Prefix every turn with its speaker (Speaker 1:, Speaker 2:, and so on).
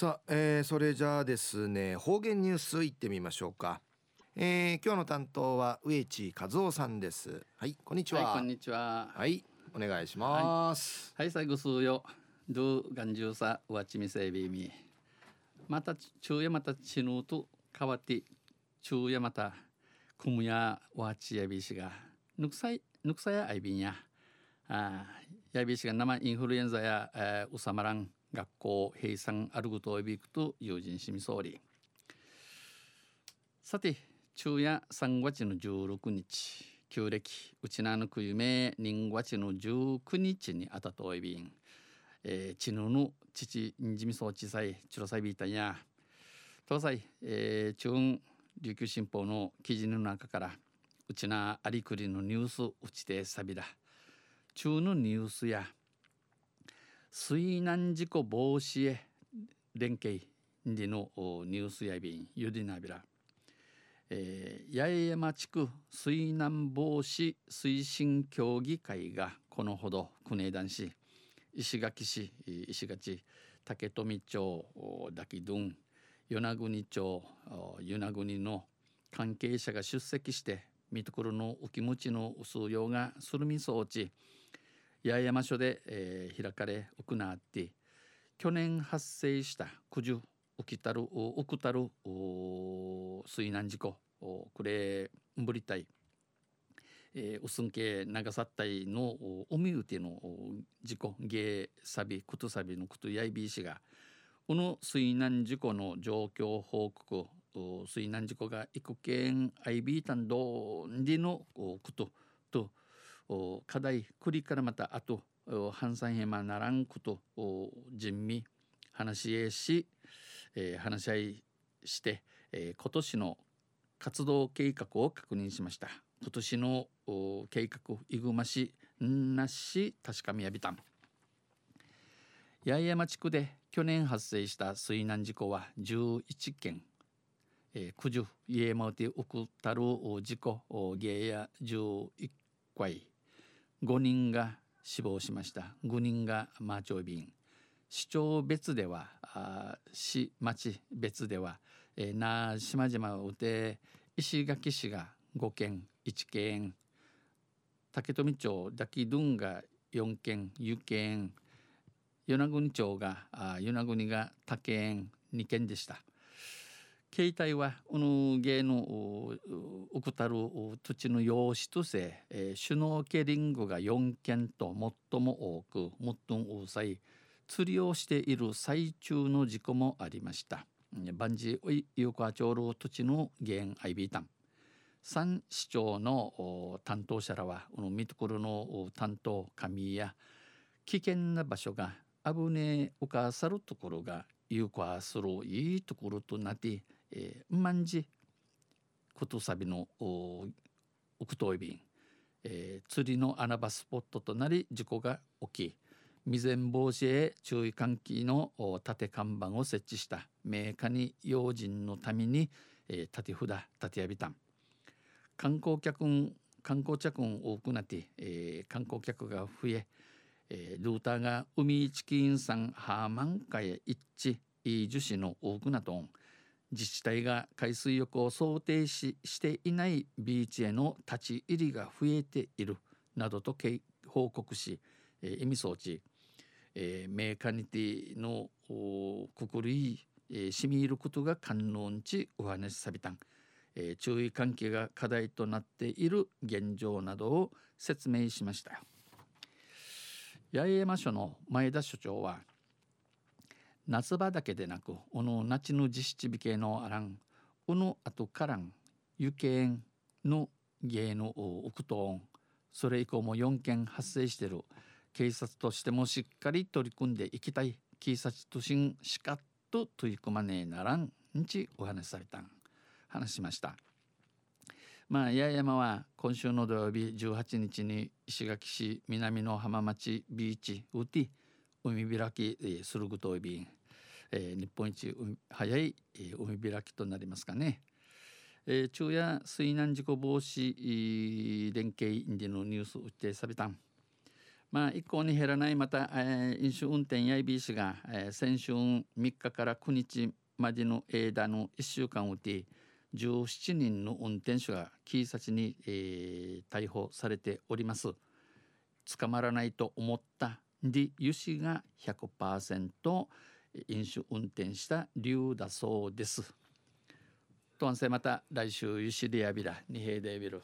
Speaker 1: さあ、えー、それじゃあですね方言ニュースいってみましょうか、えー、今日の担当は植地和夫さんです。はいこんにちは、
Speaker 2: はい、こんにちは。
Speaker 1: はいお願いします。
Speaker 2: はい、最後数よ。ドゥガンジューサワチミセイビーミ。また昼夜またチヌと変わって昼夜またクムヤワチヤビシが。ぬくさいぬくさやアイビンや。あやびしが生インフルエンザや、えー、うさまらん学校閉鎖あることをびくと友人しみ総理さて昼夜3月の16日旧暦うちなぬくゆめ人月の19日にあたといびん、えー、ちぬぬ父んじみそうちさいちろさいびいたんや東西、えー、中琉球新報の記事の中からうちなありくりのニュースうちてさびら中のニュースや水難事故防止へ連携でのニュースやびんゆでなびら、えー、八重山地区水難防止推進協議会がこのほど国枝市石垣市石垣竹富町ダキドン与那国町与那国の関係者が出席して見ところの浮き持ちの数用がするみそうち。八重山署で、えー、開かれ行って去年発生した九十起きたる起きたる水難事故これぶりたい、えー、うすんけ長さったいの海うての事故ゲーサビクトサビのクトヤイビー氏がこの水難事故の状況報告水難事故が幾件アイビータンドンディのことと課題繰りからまたあと反産へまならんこと人味話し合し、えー、話し合いして、えー、今年の活動計画を確認しました。今年の計画いぐましなし確かみやびたん。八重山地区で去年発生した水難事故は11件、えー、九十家山うて起こったる事故原や11回。5人が死亡しました。5人がマーチョイビン市町別ではあ市町別では、えー、な島々をて石垣市が5件1件竹富町ダキドゥンが4件湯県与那国町が与那国が他県2件でした。携帯はこの芸のウクタル土地の用紙としてえー、シュノーケリングが4件と最も多く最も多さい釣りをしている最中の事故もありました万事有効町路土地の原アイビータン三市長の担当者らはこのミトコルの担当神や危険な場所が危ねえおかさるところが有効するいいところとなってえー、まんじことさびのおくといびん、えー、釣りの穴場スポットとなり事故が起き未然防止へ注意喚起の縦看板を設置した名家に用心のために、えー、縦札縦やびたん。観光客観光客多くなって、えー、観光客が増ええー、ルーターが海チキンさんハーマンカへ一致いい樹脂の多くなとん。自治体が海水浴を想定ししていないビーチへの立ち入りが増えているなどと報告し、えー、意味装置、えー、メーカニティのくくり、えー、しみ入ることが観音地お話しさびたん、えー、注意喚起が課題となっている現状などを説明しました。八重山署の前田所長は夏場だけでなくこの夏の実質美形のあらんこの後からん湯んの芸の奥とそれ以降も4件発生してる。警察としてもしっかり取り組んでいきたい。警察としんしかっと取り組まねえならんんちお話しされたん。話しました。まあ八重山は今週の土曜日18日に石垣市南の浜町ビーチウティ海開きするぐといびん、えー、日本一早い、え海開きとなりますかね。えー、昼夜水難事故防止連携インディのニュースをってさびたん。まあ一向に減らないまた、えー飲酒運転やいびいしが、えー先週3日から9日までの間の1週間うて17人の運転手が警察に、えー逮捕されております捕まらないと思ったで油脂が100%飲酒運転した理由だそうです。とんせまた来週ゆしりやびら二平でビル